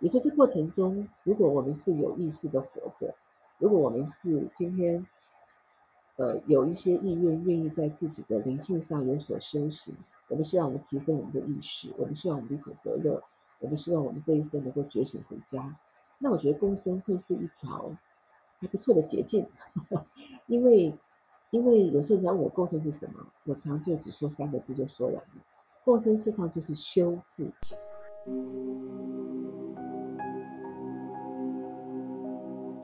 也说这过程中，如果我们是有意识的活着，如果我们是今天，呃，有一些意愿愿意在自己的灵性上有所修行，我们希望我们提升我们的意识，我们希望我们离苦得乐，我们希望我们这一生能够觉醒回家。那我觉得共生会是一条还不错的捷径，因为因为有时候你要我共生是什么，我常就只说三个字就说完了，共生事实上就是修自己。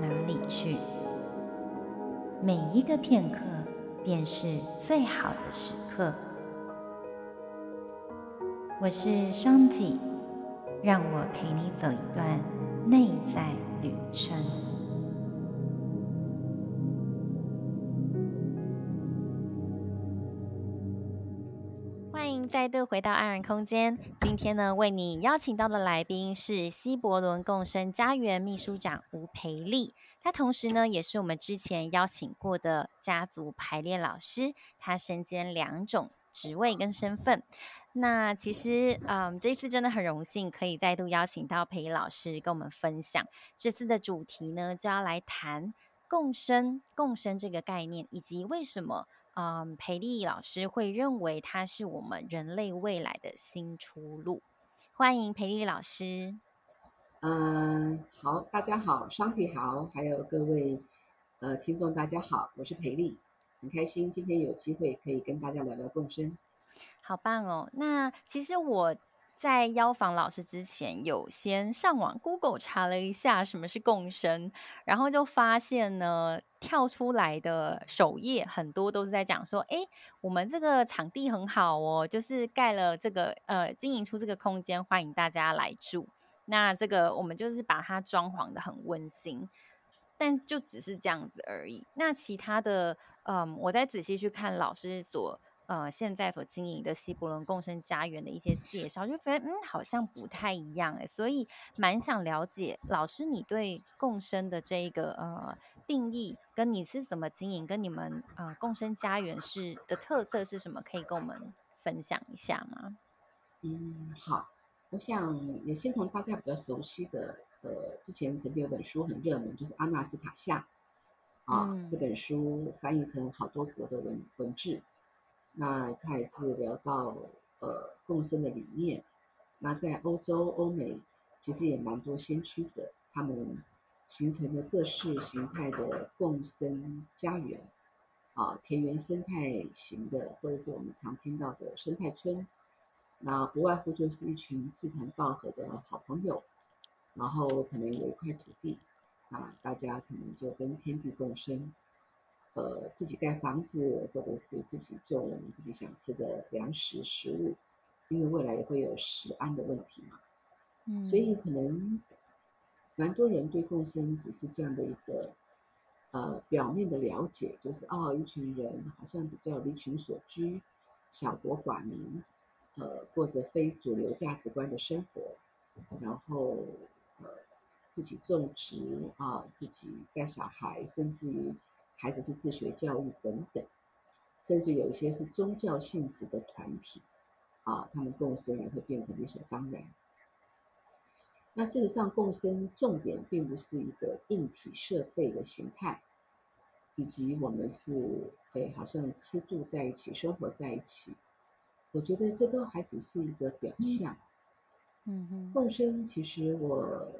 哪里去。每一个片刻便是最好的时刻。我是双体。让我陪你走一段内在旅程。再度回到安然空间。今天呢，为你邀请到的来宾是希伯伦共生家园秘书长吴培丽，他同时呢，也是我们之前邀请过的家族排列老师，他身兼两种职位跟身份。那其实，嗯，这次真的很荣幸可以再度邀请到培丽老师跟我们分享。这次的主题呢，就要来谈共生，共生这个概念，以及为什么，嗯，培丽老师会认为它是我们人类未来的新出路。欢迎培丽老师。嗯，好，大家好，双体好，还有各位呃听众大家好，我是培丽，很开心今天有机会可以跟大家聊聊共生。好棒哦！那其实我在邀访老师之前，有先上网 Google 查了一下什么是共生，然后就发现呢，跳出来的首页很多都是在讲说，哎，我们这个场地很好哦，就是盖了这个呃，经营出这个空间，欢迎大家来住。那这个我们就是把它装潢得很温馨，但就只是这样子而已。那其他的，嗯，我再仔细去看老师所。呃，现在所经营的西伯伦共生家园的一些介绍，就觉得嗯，好像不太一样哎，所以蛮想了解老师你对共生的这一个呃定义，跟你是怎么经营，跟你们呃共生家园是的特色是什么，可以跟我们分享一下吗？嗯，好，我想也先从大家比较熟悉的呃，之前曾经有本书很热门，就是阿纳斯塔夏啊，嗯、这本书翻译成好多国的文文字。那他也是聊到呃共生的理念，那在欧洲、欧美其实也蛮多先驱者，他们形成了各式形态的共生家园，啊，田园生态型的，或者是我们常听到的生态村，那不外乎就是一群志同道合的好朋友，然后可能有一块土地，啊，大家可能就跟天地共生。呃，自己盖房子，或者是自己种自己想吃的粮食食物，因为未来也会有食安的问题嘛。嗯，所以可能蛮多人对共生只是这样的一个呃表面的了解，就是哦，一群人好像比较离群所居，小国寡民，呃，过着非主流价值观的生活，然后呃自己种植啊，自己带小孩，甚至于。孩子是自学教育等等，甚至有一些是宗教性质的团体，啊，他们共生也会变成理所当然。那事实上，共生重点并不是一个硬体设备的形态，以及我们是诶好像吃住在一起，生活在一起。我觉得这都还只是一个表象。嗯哼，共生其实我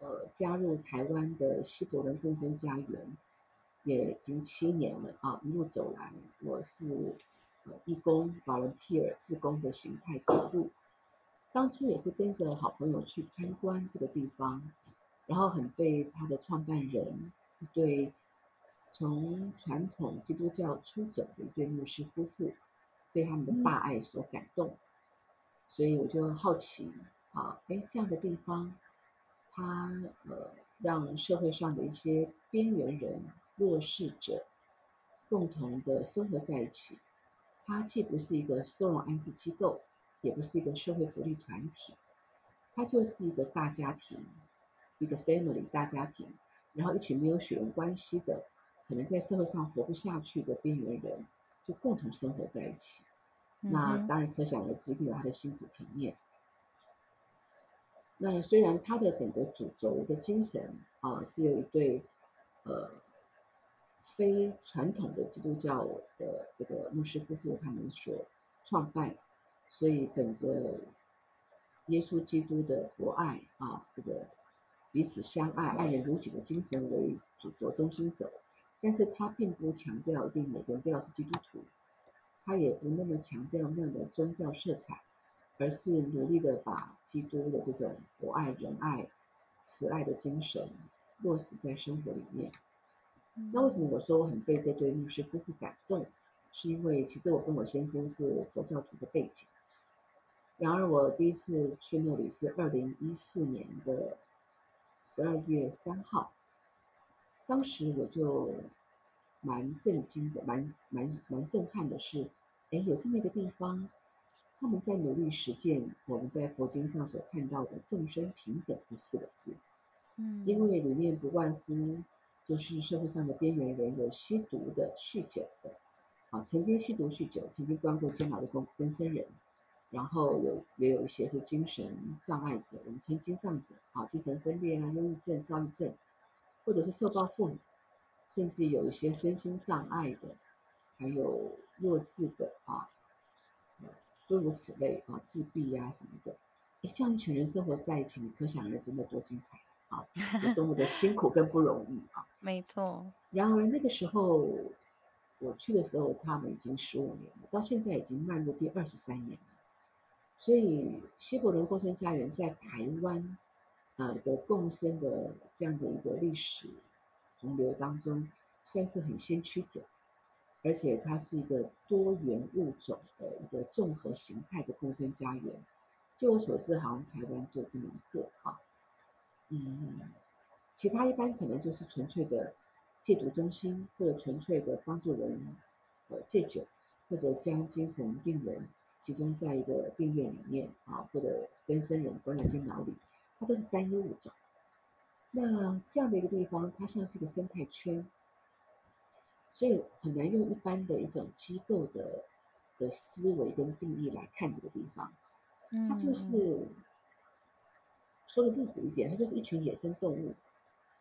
呃加入台湾的西伯伦共生家园。也已经七年了啊！一路走来，我是呃义工 volunteer 自工的形态投入。当初也是跟着好朋友去参观这个地方，然后很被他的创办人一对从传统基督教出走的一对牧师夫妇，被他们的大爱所感动。所以我就好奇啊，哎，这样的地方他呃让社会上的一些边缘人、弱势者共同的生活在一起。它既不是一个收容安置机构，也不是一个社会福利团体，它就是一个大家庭，一个 family 大家庭，然后一群没有血缘关系的，可能在社会上活不下去的边缘人，就共同生活在一起。嗯、那当然可想而知，一定有他的辛苦层面。那虽然他的整个主轴的精神啊，是有一对呃。非传统的基督教的这个牧师夫妇他们所创办，所以本着耶稣基督的博爱啊，这个彼此相爱、爱人如己的精神为主轴中心走，但是他并不强调一定每个人都要是基督徒，他也不那么强调那样的宗教色彩，而是努力的把基督的这种博爱、仁爱、慈爱的精神落实在生活里面。那为什么我说我很被这对牧师夫妇感动？是因为其实我跟我先生是佛教徒的背景。然而我第一次去那里是二零一四年的十二月三号，当时我就蛮震惊的，蛮蛮蛮震撼的是，哎，有这么一个地方，他们在努力实践我们在佛经上所看到的众生平等这四个字。嗯，因为里面不外乎。就是社会上的边缘人，有吸毒的、酗酒的，啊，曾经吸毒酗酒、曾经关过监牢的更更生人，然后有也有一些是精神障碍者，我们称精障者，啊，精神分裂啊、忧郁症、躁郁症，或者是受暴妇女，甚至有一些身心障碍的，还有弱智的啊，诸如此类啊，自闭呀、啊、什么的，哎，这样一群人生活在一起，你可想而知那多精彩。啊，多么的辛苦跟不容易啊！没错。然而那个时候我去的时候，他们已经十五年了，到现在已经迈入第二十三年了。所以西伯伦共生家园在台湾呃的共生的这样的一个历史洪流当中，算是很先驱者，而且它是一个多元物种的一个综合形态的共生家园。据我所知，好像台湾就这么一个啊。嗯，其他一般可能就是纯粹的戒毒中心，或者纯粹的帮助人呃戒酒，或者将精神病人集中在一个病院里面啊，或者跟生人关在监牢里，它都是单一物种。那这样的一个地方，它像是一个生态圈，所以很难用一般的一种机构的的思维跟定义来看这个地方，它就是。说的露骨一点，它就是一群野生动物，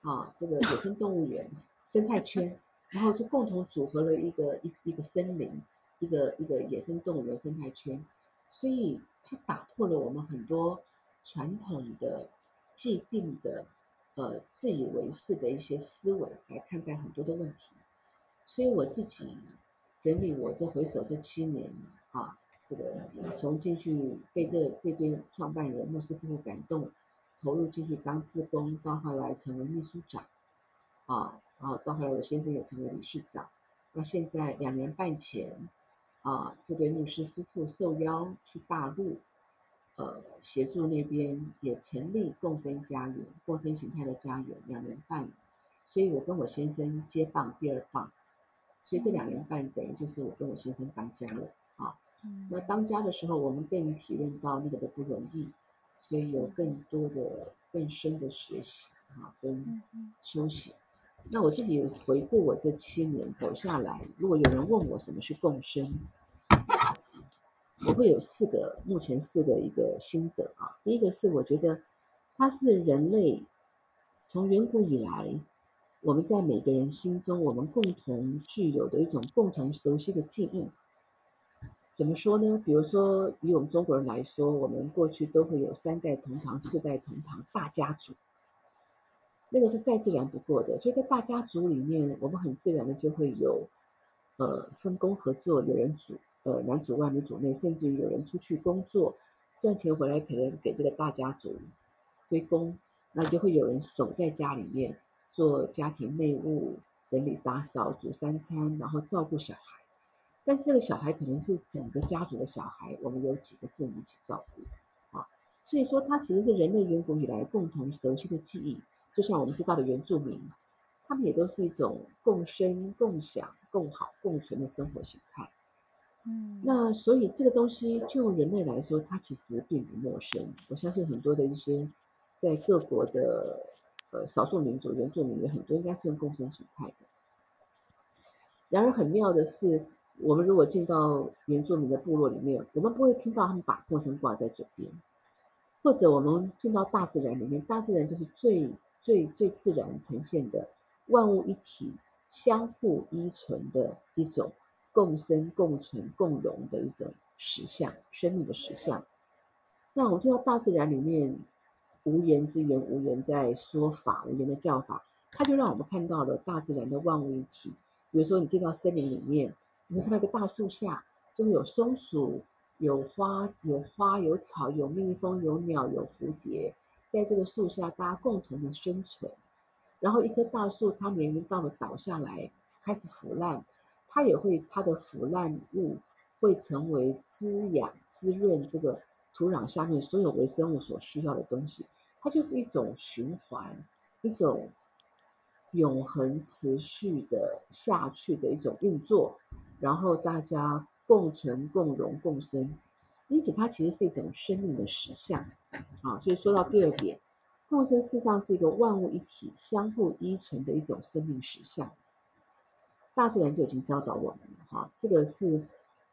啊，这个野生动物园生态圈，然后就共同组合了一个一一个森林，一个一个野生动物园生态圈，所以它打破了我们很多传统的既定的呃自以为是的一些思维来看待很多的问题，所以我自己整理我这回首这七年啊，这个从进去被这这边创办人莫斯科感动。投入进去当志工，到后来成为秘书长，啊，然后到后来我先生也成为理事长。那现在两年半前，啊，这对牧师夫妇受邀去大陆，呃，协助那边也成立共生家园、共生形态的家园。两年半，所以我跟我先生接棒第二棒，所以这两年半等于就是我跟我先生当家了啊。那当家的时候，我们更体认到那个的不容易。所以有更多的、更深的学习啊，跟休息。那我自己回顾我这七年走下来，如果有人问我什么是共生，我会有四个，目前四个一个心得啊。第一个是我觉得它是人类从远古以来，我们在每个人心中，我们共同具有的一种共同熟悉的记忆。怎么说呢？比如说，以我们中国人来说，我们过去都会有三代同堂、四代同堂大家族，那个是再自然不过的。所以在大家族里面，我们很自然的就会有，呃，分工合作，有人组，呃，男主外女主内，甚至于有人出去工作赚钱回来，可能给这个大家族归功，那就会有人守在家里面做家庭内务、整理打扫、煮三餐，然后照顾小孩。但是这个小孩可能是整个家族的小孩，我们有几个父母一起照顾，啊，所以说，它其实是人类远古以来共同熟悉的记忆。就像我们知道的原住民，他们也都是一种共生、共享、共好、共存的生活形态。嗯，那所以这个东西就人类来说，它其实并不陌生。我相信很多的一些在各国的呃少数民族、原住民，有很多应该是用共生形态的。然而很妙的是，我们如果进到原住民的部落里面，我们不会听到他们把共生挂在嘴边，或者我们进到大自然里面，大自然就是最最最自然呈现的万物一体、相互依存的一种。共生、共存、共荣的一种实相，生命的实相。那我们进到大自然里面，无言之言，无言在说法，无言的教法，它就让我们看到了大自然的万物一体。比如说，你进到森林里面，你会看到一个大树下，就会有松鼠、有花、有花、有草、有蜜蜂、有鸟、有蝴蝶，在这个树下，大家共同的生存。然后，一棵大树，它年龄到了倒下来，开始腐烂。它也会，它的腐烂物会成为滋养、滋润这个土壤下面所有微生物所需要的东西。它就是一种循环，一种永恒持续的下去的一种运作。然后大家共存、共荣、共生，因此它其实是一种生命的实相啊。所以说到第二点，共生事实上是一个万物一体、相互依存的一种生命实相。大自然就已经教导我们了，哈，这个是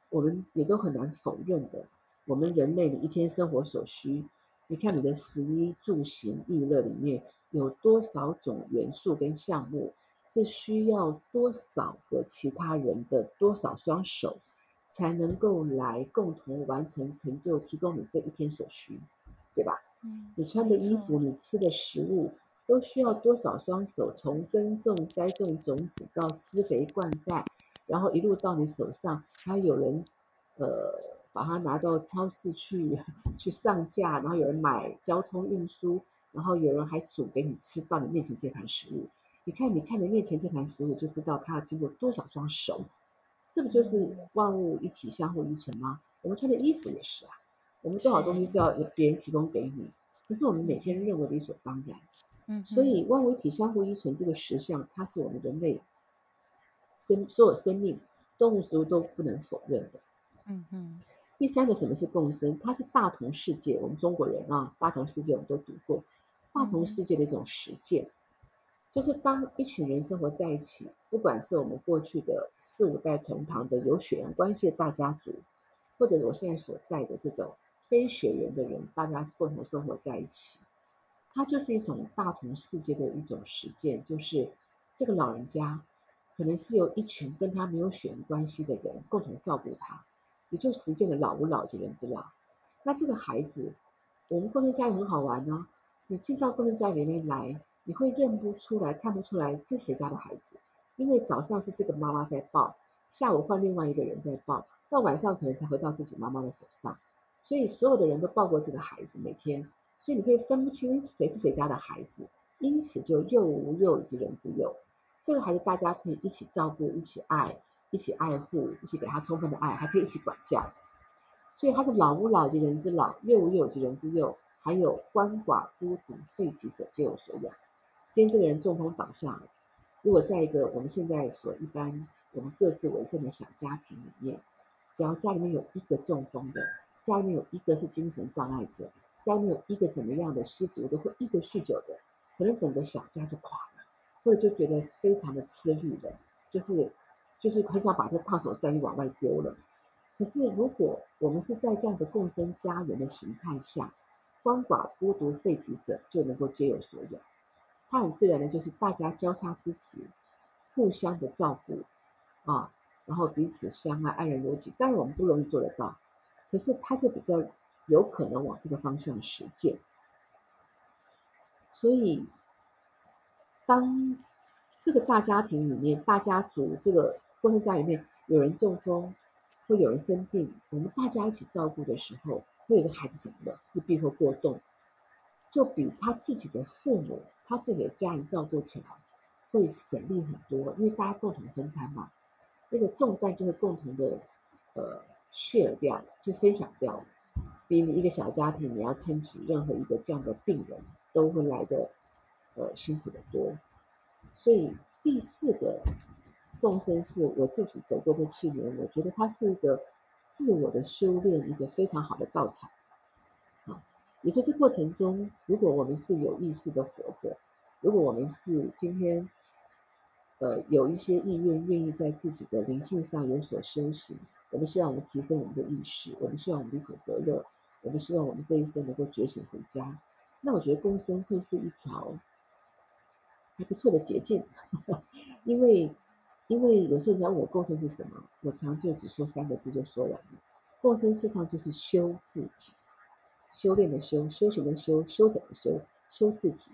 我们也都很难否认的。我们人类的一天生活所需，你看你的食衣住行娱乐里面有多少种元素跟项目，是需要多少个其他人的多少双手，才能够来共同完成成就，提供你这一天所需，对吧？嗯，你穿的衣服，你吃的食物。都需要多少双手，从耕种、栽种种子到施肥灌溉，然后一路到你手上，还有人，呃，把它拿到超市去去上架，然后有人买交通运输，然后有人还煮给你吃到你面前这盘食物。你看，你看着面前这盘食物，就知道它要经过多少双手。这不就是万物一体、相互依存吗？我们穿的衣服也是啊，我们多少东西是要由别人提供给你，可是我们每天认为理所当然。嗯，所以万物一体相互依存这个实相，它是我们人类生所有生命、动物、植物都不能否认的。嗯嗯。第三个，什么是共生？它是大同世界。我们中国人啊，大同世界我们都读过，大同世界的一种实践，就是当一群人生活在一起，不管是我们过去的四五代同堂的有血缘关系的大家族，或者我现在所在的这种非血缘的人，大家共同生活在一起。它就是一种大同世界的一种实践，就是这个老人家可能是由一群跟他没有血缘关系的人共同照顾他，也就实践了老吾老及人之老。那这个孩子，我们共同家园很好玩、哦。你进到共同家里面来，你会认不出来、看不出来这是谁家的孩子，因为早上是这个妈妈在抱，下午换另外一个人在抱，到晚上可能才回到自己妈妈的手上，所以所有的人都抱过这个孩子，每天。所以你会分不清谁是谁家的孩子，因此就幼吾幼以及人之幼。这个孩子大家可以一起照顾、一起爱、一起爱护、一起给他充分的爱，还可以一起管教。所以他是老吾老及人之老，幼吾幼及人之幼，还有鳏寡孤独废疾者皆有所养。今天这个人中风倒下了，如果在一个我们现在所一般我们各自为政的小家庭里面，只要家里面有一个中风的，家里面有一个是精神障碍者。家里面有一个怎么样的吸毒的，或一个酗酒的，可能整个小家就垮了，或者就觉得非常的吃力了，就是就是很想把这烫手山芋往外丢了。可是如果我们是在这样的共生家园的形态下，鳏寡孤独废疾者就能够皆有所养，它很自然的就是大家交叉支持，互相的照顾啊，然后彼此相爱，爱人如己。当然我们不容易做得到，可是他就比较。有可能往这个方向实践，所以当这个大家庭里面，大家族这个共生家里面有人中风，会有人生病，我们大家一起照顾的时候，会有个孩子怎么了，自闭或过动，就比他自己的父母、他自己的家人照顾起来会省力很多，因为大家共同分摊嘛，那个重担就会共同的呃卸掉，就分享掉。比你一个小家庭你要撑起任何一个这样的病人都会来的呃辛苦得多。所以第四个共生是我自己走过这七年，我觉得它是一个自我的修炼，一个非常好的道场。你，说这过程中，如果我们是有意识的活着，如果我们是今天。呃，有一些意愿，愿意在自己的灵性上有所修行。我们希望我们提升我们的意识，我们希望我们离苦得乐，我们希望我们这一生能够觉醒回家。那我觉得共生会是一条还不错的捷径，因为因为有时候你要我共生是什么，我常就只说三个字就说完了。共生事实上就是修自己，修炼的修，修行的修，修整的修，修自己。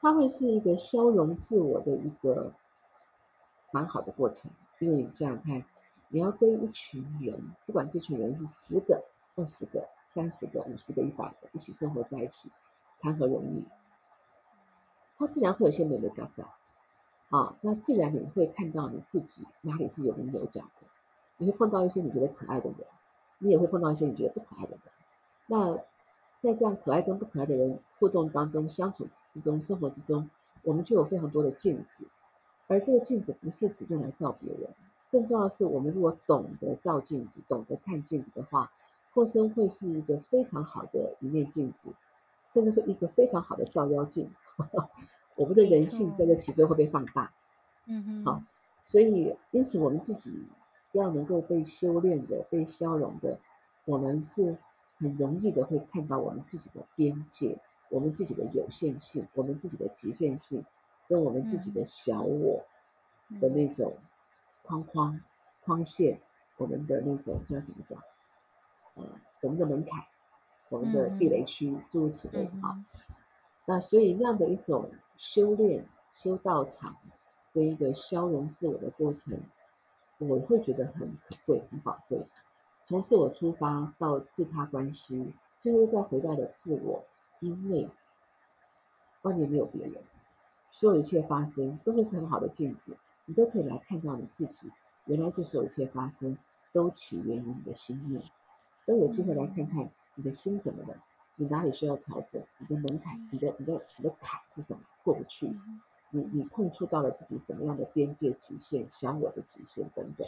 它会是一个消融自我的一个蛮好的过程，因为你这样看，你要跟一群人，不管这群人是十个、二十个、三十个、五十个、一百个，一起生活在一起，谈何容易？它自然会有些美美嘎嘎啊，那自然你会看到你自己哪里是有棱有角的，你会碰到一些你觉得可爱的人，你也会碰到一些你觉得不可爱的人，那。在这样可爱跟不可爱的人互动当中、相处之中、生活之中，我们就有非常多的镜子。而这个镜子不是只用来照别人，更重要的是，我们如果懂得照镜子、懂得看镜子的话，后生会是一个非常好的一面镜子，甚至会一个非常好的照妖镜。我们的人性在这其中会被放大。嗯哼。好，所以因此我们自己要能够被修炼的、被消融的，我们是。很容易的会看到我们自己的边界，我们自己的有限性，我们自己的极限性，跟我们自己的小我的那种框框框线，我们的那种叫怎么讲？呃，我们的门槛，我们的地雷区，诸如此类啊。那所以那样的一种修炼、修道场的一个消融自我的过程，我会觉得很可贵、很宝贵。从自我出发到自他关系，最后再回到了自我，因为外面没有别人，所有一切发生都会是很好的镜子，你都可以来看到你自己。原来这所有一切发生都起源于你的心念，都有机会来看看你的心怎么了，你哪里需要调整，你的门槛，你的你的你的坎是什么过不去，你你碰触到了自己什么样的边界极限，小我的极限等等。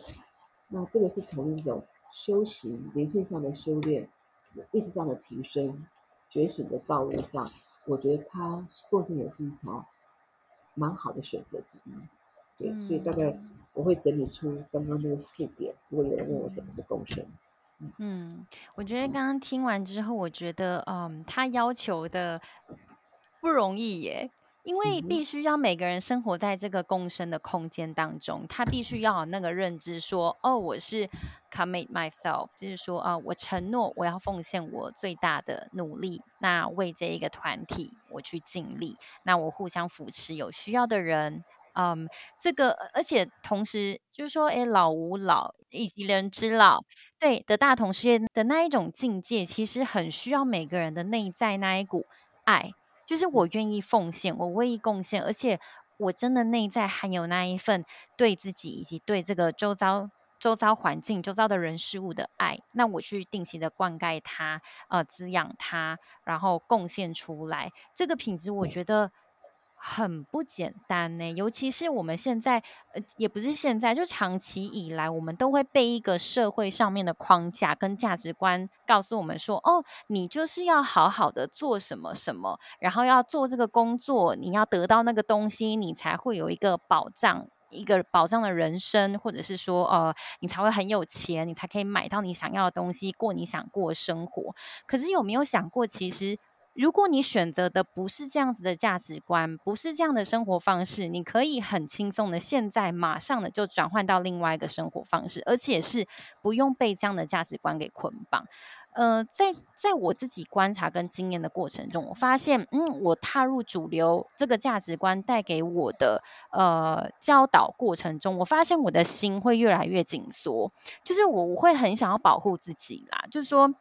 那这个是从一种。修行、灵性上的修炼、意识上的提升、觉醒的道路上，我觉得它共生也是一条蛮好的选择之一。对，嗯、所以大概我会整理出刚刚那个四点。如果有人问我什么是共生，嗯，嗯，我觉得刚刚听完之后，我觉得，嗯，他要求的不容易耶。因为必须要每个人生活在这个共生的空间当中，他必须要有那个认知说，说哦，我是 commit myself，就是说啊，我承诺我要奉献我最大的努力，那为这一个团体我去尽力，那我互相扶持有需要的人，嗯，这个而且同时就是说，哎，老吾老以及人之老，对的大同世界的那一种境界，其实很需要每个人的内在那一股爱。就是我愿意奉献，我愿意贡献，而且我真的内在含有那一份对自己以及对这个周遭、周遭环境、周遭的人事物的爱。那我去定期的灌溉它，呃，滋养它，然后贡献出来，这个品质，我觉得。很不简单呢，尤其是我们现在，呃，也不是现在，就长期以来，我们都会被一个社会上面的框架跟价值观告诉我们说，哦，你就是要好好的做什么什么，然后要做这个工作，你要得到那个东西，你才会有一个保障，一个保障的人生，或者是说，呃，你才会很有钱，你才可以买到你想要的东西，过你想过的生活。可是有没有想过，其实？如果你选择的不是这样子的价值观，不是这样的生活方式，你可以很轻松的现在马上的就转换到另外一个生活方式，而且是不用被这样的价值观给捆绑。呃，在在我自己观察跟经验的过程中，我发现，嗯，我踏入主流这个价值观带给我的呃教导过程中，我发现我的心会越来越紧缩，就是我我会很想要保护自己啦，就是说。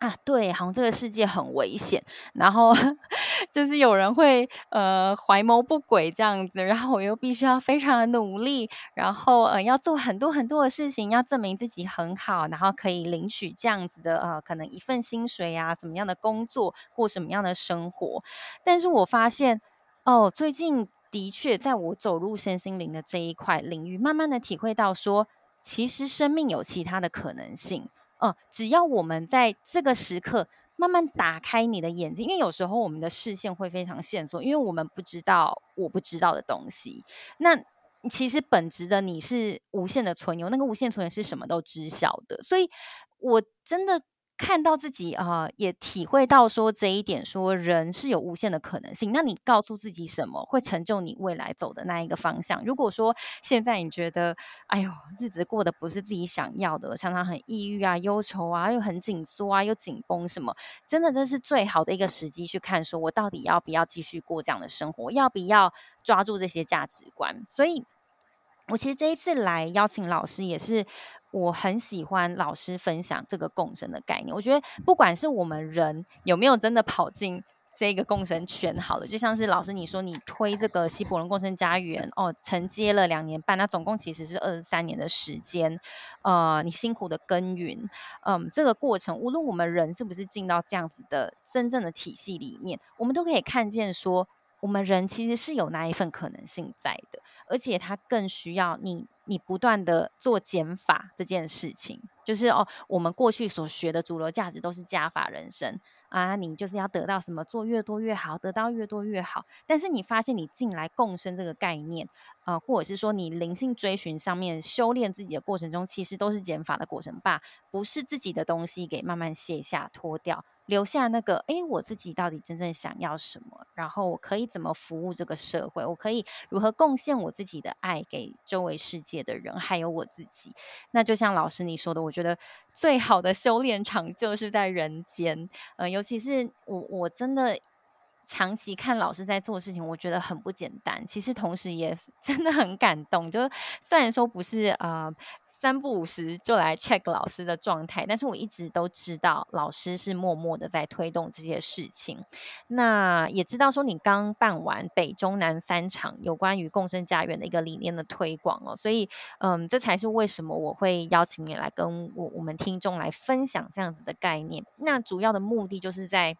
啊，对，好像这个世界很危险，然后 就是有人会呃怀谋不轨这样子，然后我又必须要非常的努力，然后呃要做很多很多的事情，要证明自己很好，然后可以领取这样子的呃可能一份薪水啊，什么样的工作，过什么样的生活。但是我发现哦，最近的确在我走入身心灵的这一块领域，慢慢的体会到说，其实生命有其他的可能性。哦，只要我们在这个时刻慢慢打开你的眼睛，因为有时候我们的视线会非常线索，因为我们不知道我不知道的东西。那其实本质的你是无限的存有，那个无限存有是什么都知晓的，所以我真的。看到自己啊、也体会到说这一点，说人是有无限的可能性。那你告诉自己什么会成就你未来走的那一个方向？如果说现在你觉得，哎呦，日子过得不是自己想要的，常常很抑郁啊、忧愁啊，又很紧缩啊、又紧绷什么，真的这是最好的一个时机去看，说我到底要不要继续过这样的生活，要不要抓住这些价值观？所以，我其实这一次来邀请老师也是。我很喜欢老师分享这个共生的概念。我觉得，不管是我们人有没有真的跑进这个共生圈，好了，就像是老师你说你推这个希伯伦共生家园哦，承接了两年半，那总共其实是二十三年的时间。呃，你辛苦的耕耘，嗯，这个过程，无论我们人是不是进到这样子的真正的体系里面，我们都可以看见说，我们人其实是有那一份可能性在的，而且它更需要你。你不断的做减法这件事情，就是哦，我们过去所学的主流价值都是加法人生啊，你就是要得到什么，做越多越好，得到越多越好。但是你发现你进来共生这个概念，呃，或者是说你灵性追寻上面修炼自己的过程中，其实都是减法的过程吧，不是自己的东西给慢慢卸下脱掉。留下那个，哎，我自己到底真正想要什么？然后我可以怎么服务这个社会？我可以如何贡献我自己的爱给周围世界的人，还有我自己？那就像老师你说的，我觉得最好的修炼场就是在人间。嗯、呃，尤其是我，我真的长期看老师在做的事情，我觉得很不简单。其实同时也 真的很感动。就虽然说不是。呃三不五时就来 check 老师的状态，但是我一直都知道老师是默默的在推动这些事情。那也知道说你刚办完北中南三场有关于共生家园的一个理念的推广哦，所以嗯，这才是为什么我会邀请你来跟我我们听众来分享这样子的概念。那主要的目的就是在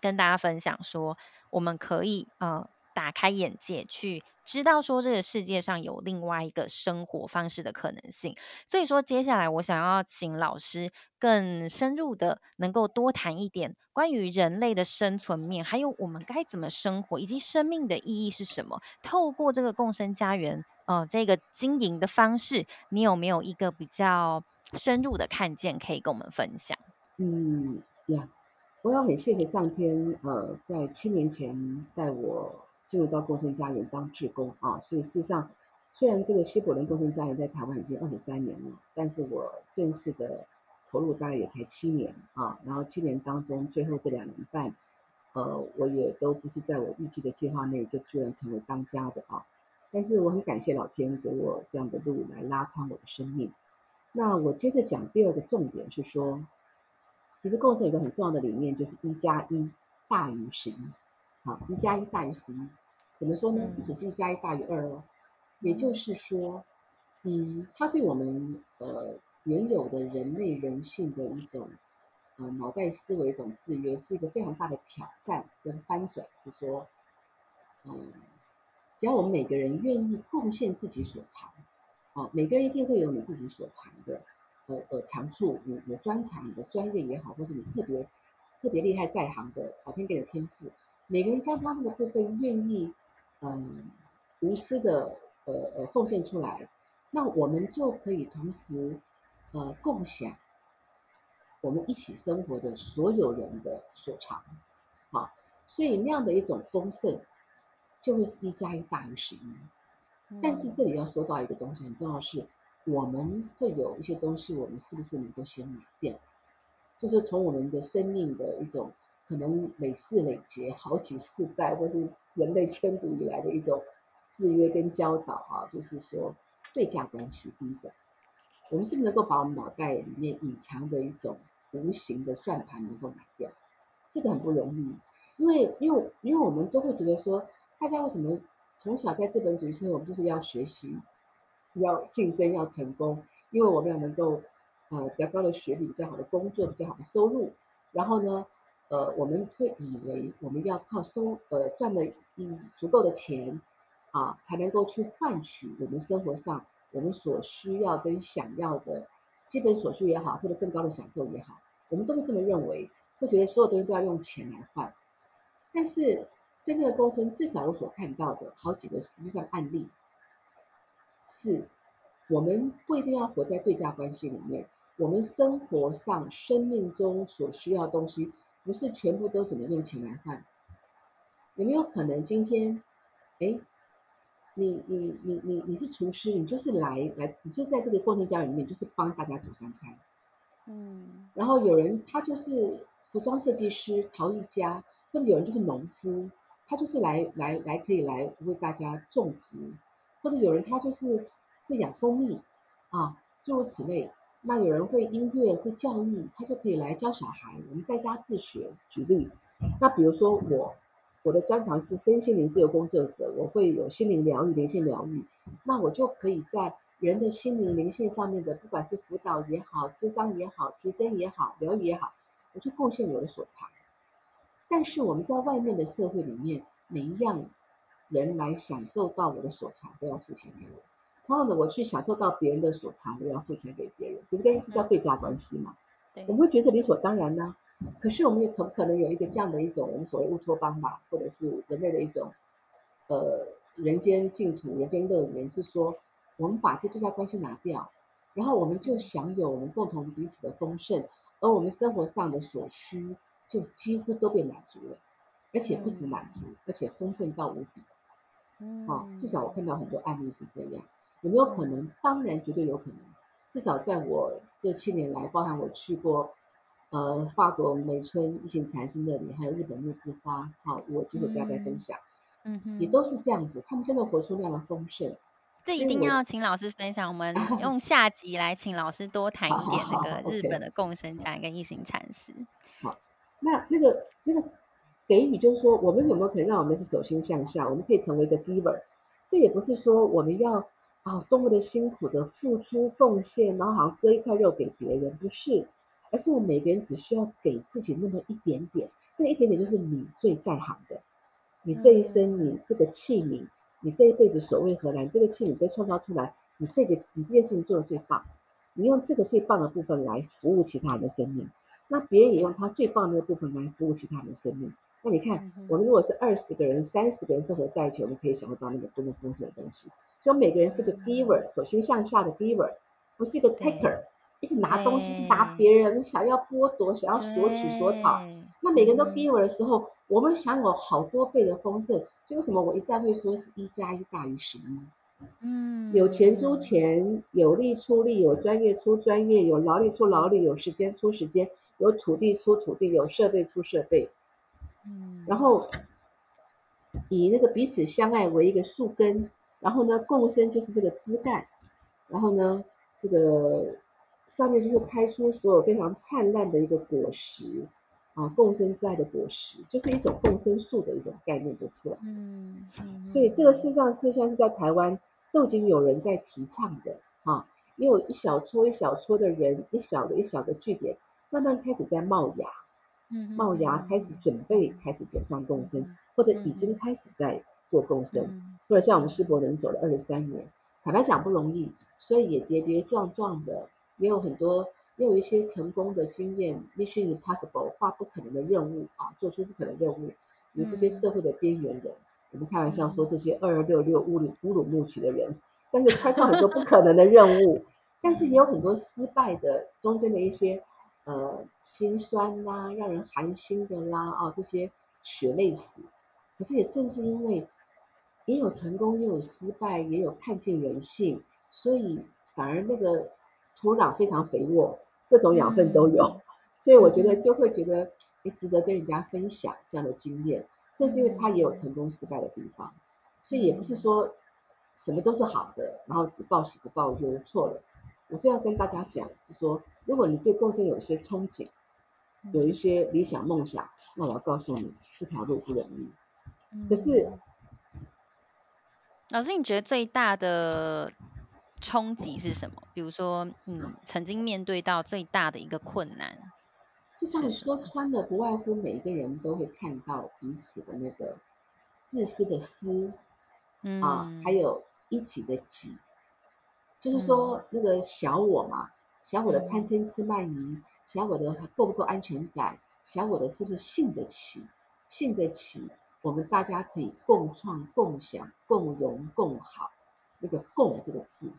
跟大家分享说，我们可以呃打开眼界去。知道说这个世界上有另外一个生活方式的可能性，所以说接下来我想要请老师更深入的能够多谈一点关于人类的生存面，还有我们该怎么生活，以及生命的意义是什么。透过这个共生家园，呃，这个经营的方式，你有没有一个比较深入的看见可以跟我们分享？嗯，呀，我要很谢谢上天，呃，在七年前带我。进入到共生家园当志工啊，所以事实上，虽然这个西伯伦共生家园在台湾已经二十三年了，但是我正式的投入大概也才七年啊。然后七年当中，最后这两年半，呃，我也都不是在我预计的计划内就居然成为当家的啊。但是我很感谢老天给我这样的路来拉宽我的生命。那我接着讲第二个重点是说，其实共生有一个很重要的理念，就是一加一大于十一。好，一加一大于十一，怎么说呢？不只是一加一大于二哦，也就是说，嗯，它对我们呃原有的人类人性的一种呃脑袋思维一种制约，是一个非常大的挑战跟翻转。是说，嗯，只要我们每个人愿意贡献自己所长，啊，每个人一定会有你自己所长的呃呃长处，你你的专长、你的专业也好，或者你特别特别厉害在行的老天给的天赋。每个人将他们的部分愿意，嗯、呃，无私的呃呃奉献出来，那我们就可以同时，呃，共享我们一起生活的所有人的所长，好，所以那样的一种丰盛，就会是一加一大于十一。但是这里要说到一个东西，很重要的是，我们会有一些东西，我们是不是能够先拿掉？就是从我们的生命的一种。可能累世累劫好几世代，或是人类千古以来的一种制约跟教导啊，就是说对价关系。第一个，我们是不是能够把我们脑袋里面隐藏的一种无形的算盘能够拿掉，这个很不容易，因为因为因为我们都会觉得说，大家为什么从小在资本主义社会，我们就是要学习，要竞争，要成功，因为我们要能够呃比较高的学历、比较好的工作、比较好的收入，然后呢，呃，我们会以为我们要靠收呃赚了一足够的钱啊，才能够去换取我们生活上我们所需要跟想要的。基本所需也好，或者更高的享受也好，我们都会这么认为，会觉得所有东西都要用钱来换。但是真正的共生，至少我所看到的好几个实际上案例，是我们不一定要活在对价关系里面。我们生活上、生命中所需要的东西，不是全部都只能用钱来换。有没有可能今天，哎？你你你你你是厨师，你就是来来，你就在这个过程家里面，就是帮大家煮三餐。嗯，然后有人他就是服装设计师、陶艺家，或者有人就是农夫，他就是来来来可以来为大家种植，或者有人他就是会养蜂蜜啊，诸如此类。那有人会音乐、会教育，他就可以来教小孩。我们在家自学，举例。那比如说我。我的专长是身心灵自由工作者，我会有心灵疗愈、灵性疗愈，那我就可以在人的心灵灵性上面的，不管是辅导也好、智商也好、提升也好、疗愈也好，我就贡献我的所长。但是我们在外面的社会里面，每一样人来享受到我的所长，都要付钱给我。同样的，我去享受到别人的所长，我要付钱给别人，对不对？这叫对价关系嘛？对，我们会觉得理所当然呢。可是我们也可不可能有一个这样的一种我们所谓乌托邦吧，或者是人类的一种呃人间净土、人间乐园，是说我们把这对价关系拿掉，然后我们就享有我们共同彼此的丰盛，而我们生活上的所需就几乎都被满足了，而且不止满足，而且丰盛到无比。嗯，好，至少我看到很多案例是这样，有没有可能？当然绝对有可能。至少在我这七年来，包含我去过。呃，法国梅村一行禅师那里，还有日本木之花，好，我就会跟大家分享，嗯哼，也都是这样子，他们真的活出那样的丰盛。这一定要请老师分享，我们 用下集来请老师多谈一点那个日本的共生家跟一行禅师。好，那那个那个给予，就是说，我们有没有可能让我们是手心向下，我们可以成为一个 giver？这也不是说我们要啊、哦、多么的辛苦的付出奉献，然后好像割一块肉给别人，不是。而是我们每个人只需要给自己那么一点点，那一点点就是你最在行的，你这一生，你这个器皿，你这一辈子所谓何来？这个器皿被创造出来，你这个你这件事情做的最棒，你用这个最棒的部分来服务其他人的生命，那别人也用他最棒的那个部分来服务其他人的生命。那你看，我们如果是二十个人、三十个人生活在一起，我们可以享受到那个多么丰盛的东西。所以每个人是个 giver，手心向下的 giver，不是一个 taker。一直拿东西，是拿别人想要剥夺、想要索取、索讨。那每个人都 giver 的时候，嗯、我们享有好多倍的丰盛。所以为什么我一再会说是一加一大于十一？嗯，有钱出钱，有力出力，有专业出专业，有劳力出劳力，有时间出时间，有土地出土地，有设备出设备。嗯，然后以那个彼此相爱为一个树根，然后呢，共生就是这个枝干，然后呢，这个。上面就会开出所有非常灿烂的一个果实啊，共生之爱的果实，就是一种共生树的一种概念就出来。嗯，嗯，所以这个事实上，事实上是在台湾都已经有人在提倡的啊，也有一小撮一小撮的人，一小的一小的据点，慢慢开始在冒芽，嗯，冒芽开始准备开始走上共生，或者已经开始在做共生，或者像我们师伯人走了二十三年，坦白讲不容易，所以也跌跌撞撞的。也有很多，也有一些成功的经验，Mission Impossible，画不可能的任务啊，做出不可能的任务。有这些社会的边缘人，嗯、我们开玩笑说这些二二六六乌鲁乌鲁木齐的人，但是开创很多不可能的任务，但是也有很多失败的中间的一些呃心酸啦，让人寒心的啦哦，这些血泪史。可是也正是因为也有成功，也有失败，也有看见人性，所以反而那个。土壤非常肥沃，各种养分都有，嗯、所以我觉得就会觉得也值得跟人家分享这样的经验。正是因为他也有成功失败的地方，所以也不是说什么都是好的，然后只报喜不报忧。错了，我这样跟大家讲是说，如果你对共生有一些憧憬，有一些理想梦想，那我要告诉你，这条路不容易。可是，老师，你觉得最大的冲击是什么？比如说，嗯，曾经面对到最大的一个困难。事实上，说穿了，不外乎每一个人都会看到彼此的那个自私的私，嗯啊，还有一己的己，就是说那个小我嘛，小我的贪嗔痴慢疑，小我的够不够安全感，小我的是不是信得起，信得起，我们大家可以共创、共享、共荣、共好，那个“共”这个字，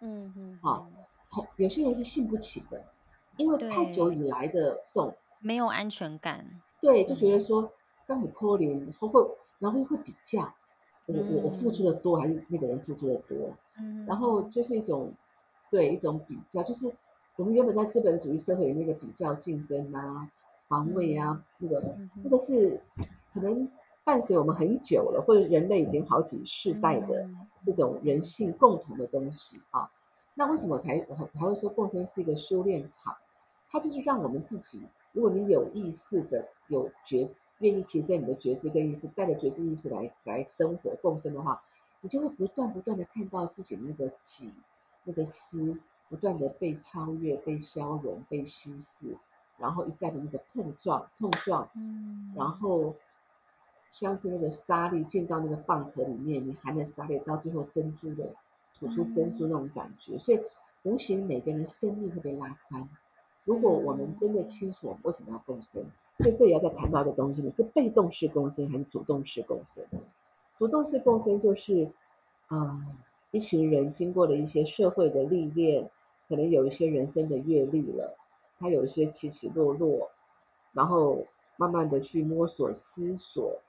嗯嗯，好，有些人是信不起的。因为太久以来的这种没有安全感，对，就觉得说刚很可怜，会会，然后会比较，我我我付出的多还是那个人付出的多，嗯，然后就是一种对一种比较，就是我们原本在资本主义社会里那个比较竞争啊、防卫啊，那个那个是可能伴随我们很久了，或者人类已经好几世代的这种人性共同的东西啊。那为什么才我才会说共生是一个修炼场？它就是让我们自己，如果你有意识的、有觉、愿意提升你的觉知跟意识，带着觉知意识来来生活共生的话，你就会不断不断的看到自己的那个己、那个私，不断的被超越、被消融、被稀释，然后一再的那个碰撞、碰撞，嗯，然后像是那个沙粒进到那个蚌壳里面，你含着沙粒到最后珍珠的吐出珍珠那种感觉，所以无形每个人生命会被拉宽。如果我们真的清楚我们为什么要共生，所以这也要再谈到一个东西你，是被动式共生还是主动式共生？主动式共生就是，啊、一群人经过了一些社会的历练，可能有一些人生的阅历了，他有一些起起落落，然后慢慢的去摸索思索，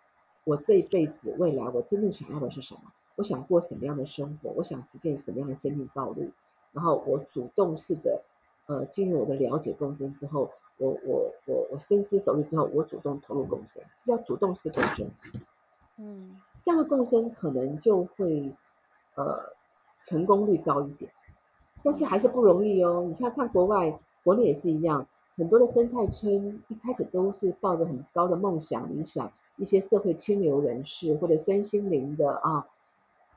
我这一辈子未来我真正想要的是什么？我想过什么样的生活？我想实践什么样的生命道路？然后我主动式的。呃，进入我的了解共生之后，我我我我深思熟虑之后，我主动投入共生，这叫主动式共生。嗯，这样的共生可能就会呃成功率高一点，但是还是不容易哦。你像看国外，国内也是一样，很多的生态村一开始都是抱着很高的梦想理想，一些社会清流人士或者身心灵的啊，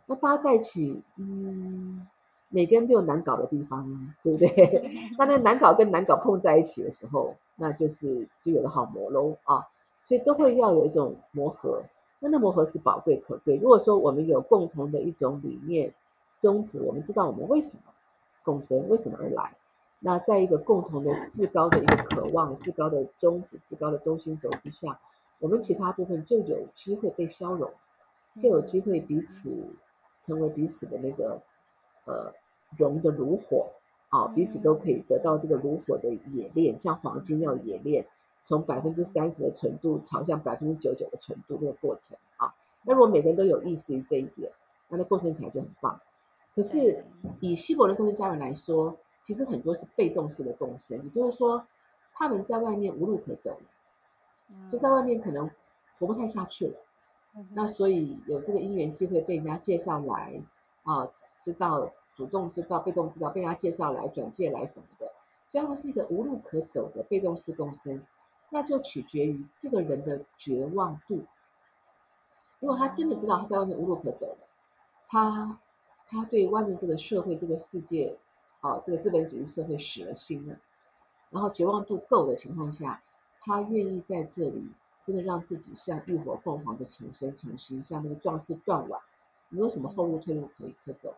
那大家在一起，嗯。每个人都有难搞的地方，对不对？那那难搞跟难搞碰在一起的时候，那就是就有了好磨喽啊！所以都会要有一种磨合，那那磨合是宝贵可贵。如果说我们有共同的一种理念宗旨，我们知道我们为什么共生，为什么而来，那在一个共同的至高的一个渴望、至高的宗旨、至高的中心轴之下，我们其他部分就有机会被消融，就有机会彼此成为彼此的那个。呃，熔的炉火啊，彼此都可以得到这个炉火的冶炼，像黄金要冶炼，从百分之三十的纯度朝向百分之九十九的纯度这个过程啊。那如果每个人都有意识于这一点，那那共生起来就很棒。可是以西伯伦共生家园来说，其实很多是被动式的共生，也就是说他们在外面无路可走，就在外面可能活不太下去了。那所以有这个因缘机会被人家介绍来啊。知道主动知道被动知道被他介绍来转介来什么的，所以他们是一个无路可走的被动式共生，那就取决于这个人的绝望度。如果他真的知道他在外面无路可走了，他他对外面这个社会这个世界，啊，这个资本主义社会死了心了，然后绝望度够的情况下，他愿意在这里真的让自己像浴火凤凰的重生重新，像那个壮士断腕，没有什么后路退路可以可走。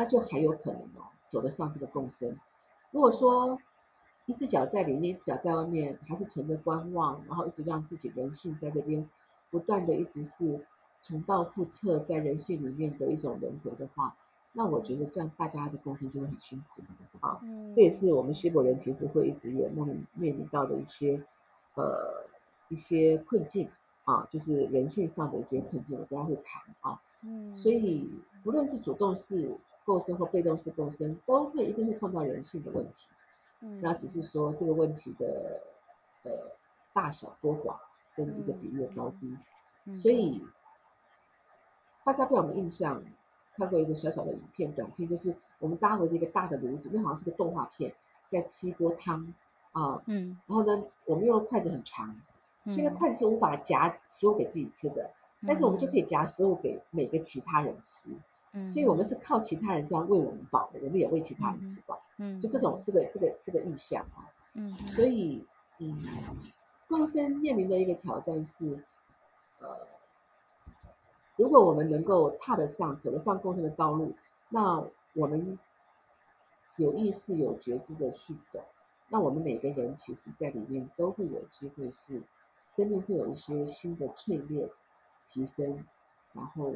那就还有可能哦，走得上这个共生。如果说一只脚在里面，一只脚在外面，还是存着观望，然后一直让自己人性在这边不断的一直是重蹈覆辙，在人性里面的一种轮回的话，那我觉得这样大家的共生就会很辛苦啊。嗯，这也是我们西伯人其实会一直也面临面临到的一些呃一些困境啊，就是人性上的一些困境，我等下会谈啊。嗯，所以不论是主动式。共生或被动式共生都会一定会碰到人性的问题，嗯，那只是说这个问题的呃大小多寡跟一个比例的高低，嗯，所以大家被我们印象看过一个小小的影片短片，就是我们搭围着一个大的炉子，那好像是个动画片，在吃一锅汤，啊，嗯，然后呢，我们用的筷子很长，现在筷子是无法夹食物给自己吃的，但是我们就可以夹食物给每个其他人吃，所以我们是靠其他人这样喂我们饱的，我们也喂其他人吃饱，嗯，就这种这个这个这个意向啊，嗯，所以嗯，共生面临的一个挑战是，呃，如果我们能够踏得上走得上共生的道路，那我们有意识有觉知的去走。那我们每个人其实，在里面都会有机会，是生命会有一些新的淬炼、提升。然后，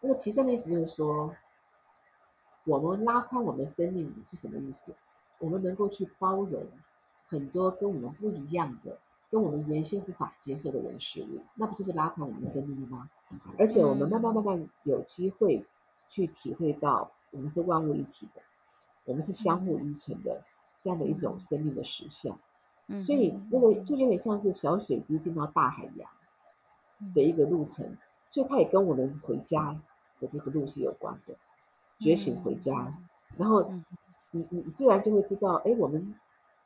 那个提升的意思就是说，我们拉宽我们的生命是什么意思？我们能够去包容很多跟我们不一样的、跟我们原先无法接受的人事物，那不就是拉宽我们的生命了吗？而且，我们慢慢慢慢有机会去体会到，我们是万物一体的，我们是相互依存的。这样的一种生命的实相，嗯、所以那个就有点像是小水滴进到大海洋的一个路程，嗯、所以它也跟我们回家的这个路是有关的，觉醒回家，嗯、然后你你自然就会知道，哎，我们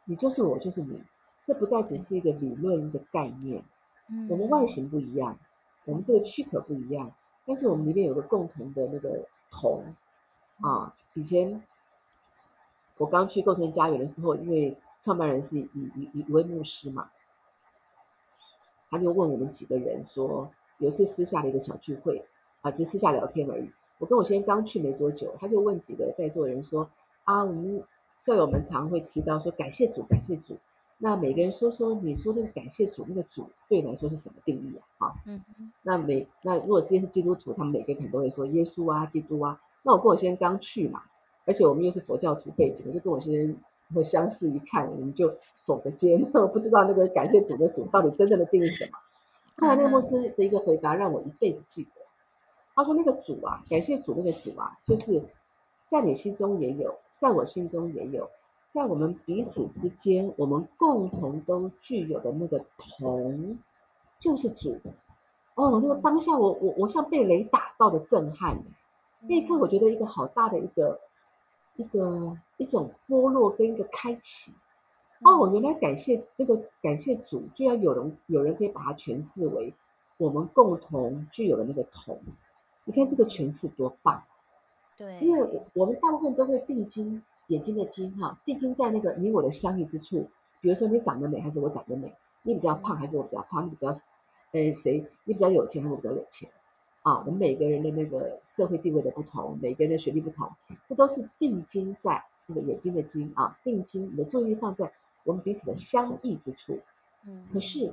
你就是我就是你，这不再只是一个理论一个概念，嗯、我们外形不一样，我们这个躯壳不一样，但是我们里面有个共同的那个同啊，以前。我刚去构成家园的时候，因为创办人是一一一位牧师嘛，他就问我们几个人说，有一次私下的一个小聚会啊，只是私下聊天而已。我跟我先生刚去没多久，他就问几个在座的人说啊，我们教友们常会提到说感谢主，感谢主。那每个人说说，你说那个感谢主，那个主对你来说是什么定义啊？啊，嗯嗯。那每那如果这些是基督徒，他们每个人可能都会说耶稣啊，基督啊。那我跟我先生刚去嘛。而且我们又是佛教徒背景，我就跟我先生会相视一看，我们就耸个肩，我 不知道那个感谢主的主到底真正的定义是什么。后来那个牧师的一个回答让我一辈子记得，他说那个主啊，感谢主那个主啊，就是在你心中也有，在我心中也有，在我们彼此之间，我们共同都具有的那个同，就是主。哦，那个当下我我我像被雷打到的震撼，那一刻我觉得一个好大的一个。一个一种剥落跟一个开启，哦，原来感谢那个感谢主，居然有人有人可以把它诠释为我们共同具有的那个同，你看这个诠释多棒，对，因为我们大部分都会定睛眼睛的睛哈，定睛在那个你我的相遇之处，比如说你长得美还是我长得美，你比较胖还是我比较胖，你比较呃谁，你比较有钱还是我比较有钱。啊，我们每个人的那个社会地位的不同，每个人的学历不同，这都是定睛在那个眼睛的睛啊，定睛，你的注意力放在我们彼此的相异之处。嗯，可是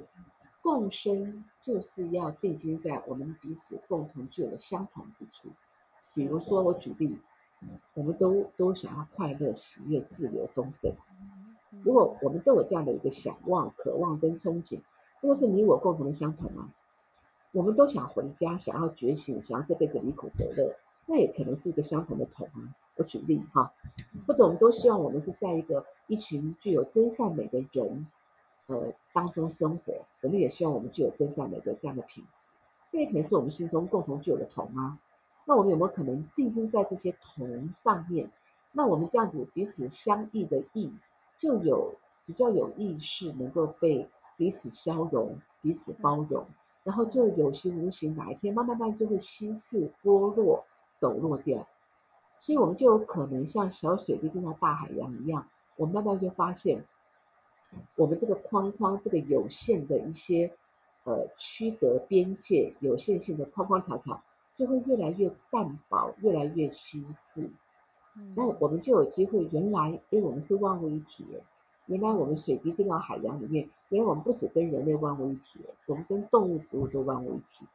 共生就是要定睛在我们彼此共同具有的相同之处。比如说，我举例，我们都都想要快乐、喜悦、自由、丰盛。如果我们都有这样的一个想望、渴望跟憧憬，那是你我共同的相同啊。我们都想回家，想要觉醒，想要这辈子离苦得乐，那也可能是一个相同的同啊。我举例哈，或者我们都希望我们是在一个一群具有真善美的人，呃当中生活，我们也希望我们具有真善美的这样的品质，这也可能是我们心中共同具有的同啊。那我们有没有可能定睛在这些同上面？那我们这样子彼此相异的异，就有比较有意识，能够被彼此消融、彼此包容。然后就有形无形，哪一天慢慢慢就会稀释、剥落、抖落掉，所以我们就有可能像小水滴进到大海洋一样，我们慢慢就发现，我们这个框框、这个有限的一些呃区隔边界、有限性的框框条条，就会越来越淡薄，越来越稀释。那我们就有机会，原来因为我们是万物一体。原来我们水滴进到海洋里面，原来我们不止跟人类万物一体，我们跟动物、植物都万物一体。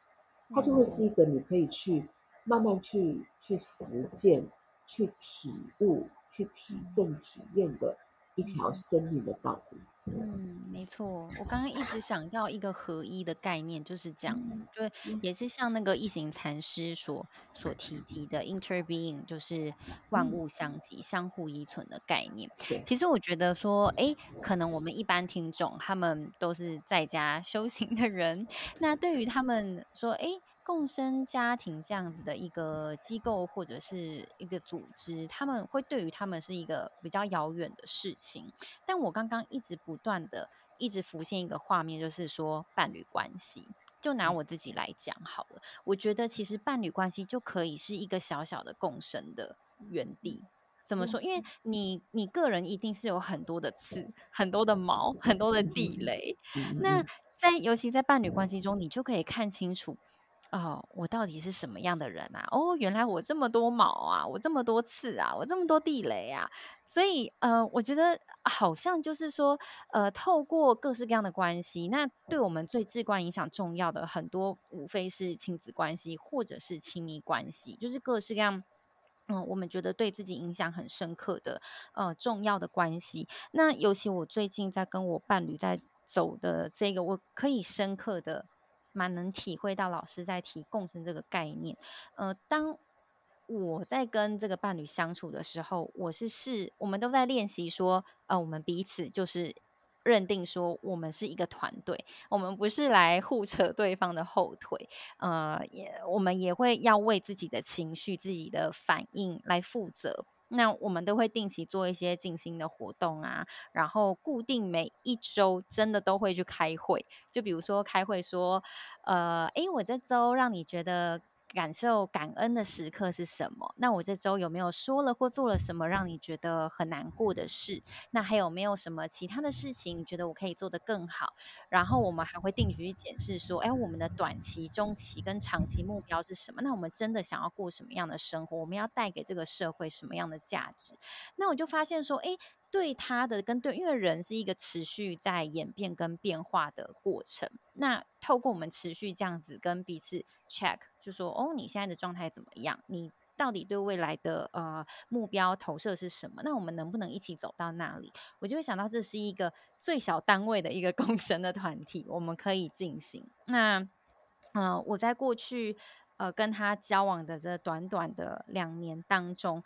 它就会是一个你可以去慢慢去去实践、去体悟、去体证、体验的一条生命的道路。嗯，没错，我刚刚一直想要一个合一的概念，就是这样子，就也是像那个一行禅师所所提及的 interbeing，就是万物相即、相互依存的概念。其实我觉得说，哎，可能我们一般听众他们都是在家修行的人，那对于他们说，哎。共生家庭这样子的一个机构或者是一个组织，他们会对于他们是一个比较遥远的事情。但我刚刚一直不断的一直浮现一个画面，就是说伴侣关系。就拿我自己来讲好了，我觉得其实伴侣关系就可以是一个小小的共生的园地。怎么说？因为你你个人一定是有很多的刺、很多的毛、很多的地雷。那在尤其在伴侣关系中，你就可以看清楚。哦，我到底是什么样的人啊？哦，原来我这么多毛啊，我这么多刺啊，我这么多地雷啊。所以，呃，我觉得好像就是说，呃，透过各式各样的关系，那对我们最至关影响重要的很多，无非是亲子关系或者是亲密关系，就是各式各样，嗯，我们觉得对自己影响很深刻的，呃，重要的关系。那尤其我最近在跟我伴侣在走的这个，我可以深刻的。蛮能体会到老师在提共生这个概念。呃，当我在跟这个伴侣相处的时候，我是是，我们都在练习说，呃，我们彼此就是认定说，我们是一个团队，我们不是来互扯对方的后腿。呃，也我们也会要为自己的情绪、自己的反应来负责。那我们都会定期做一些静心的活动啊，然后固定每一周真的都会去开会，就比如说开会说，呃，诶，我这周让你觉得。感受感恩的时刻是什么？那我这周有没有说了或做了什么让你觉得很难过的事？那还有没有什么其他的事情你觉得我可以做得更好？然后我们还会定期去检视说，哎，我们的短期、中期跟长期目标是什么？那我们真的想要过什么样的生活？我们要带给这个社会什么样的价值？那我就发现说，哎。对他的跟对，因为人是一个持续在演变跟变化的过程。那透过我们持续这样子跟彼此 check，就说哦，你现在的状态怎么样？你到底对未来的呃目标投射是什么？那我们能不能一起走到那里？我就会想到这是一个最小单位的一个 共生的团体，我们可以进行。那嗯、呃，我在过去呃跟他交往的这短短的两年当中。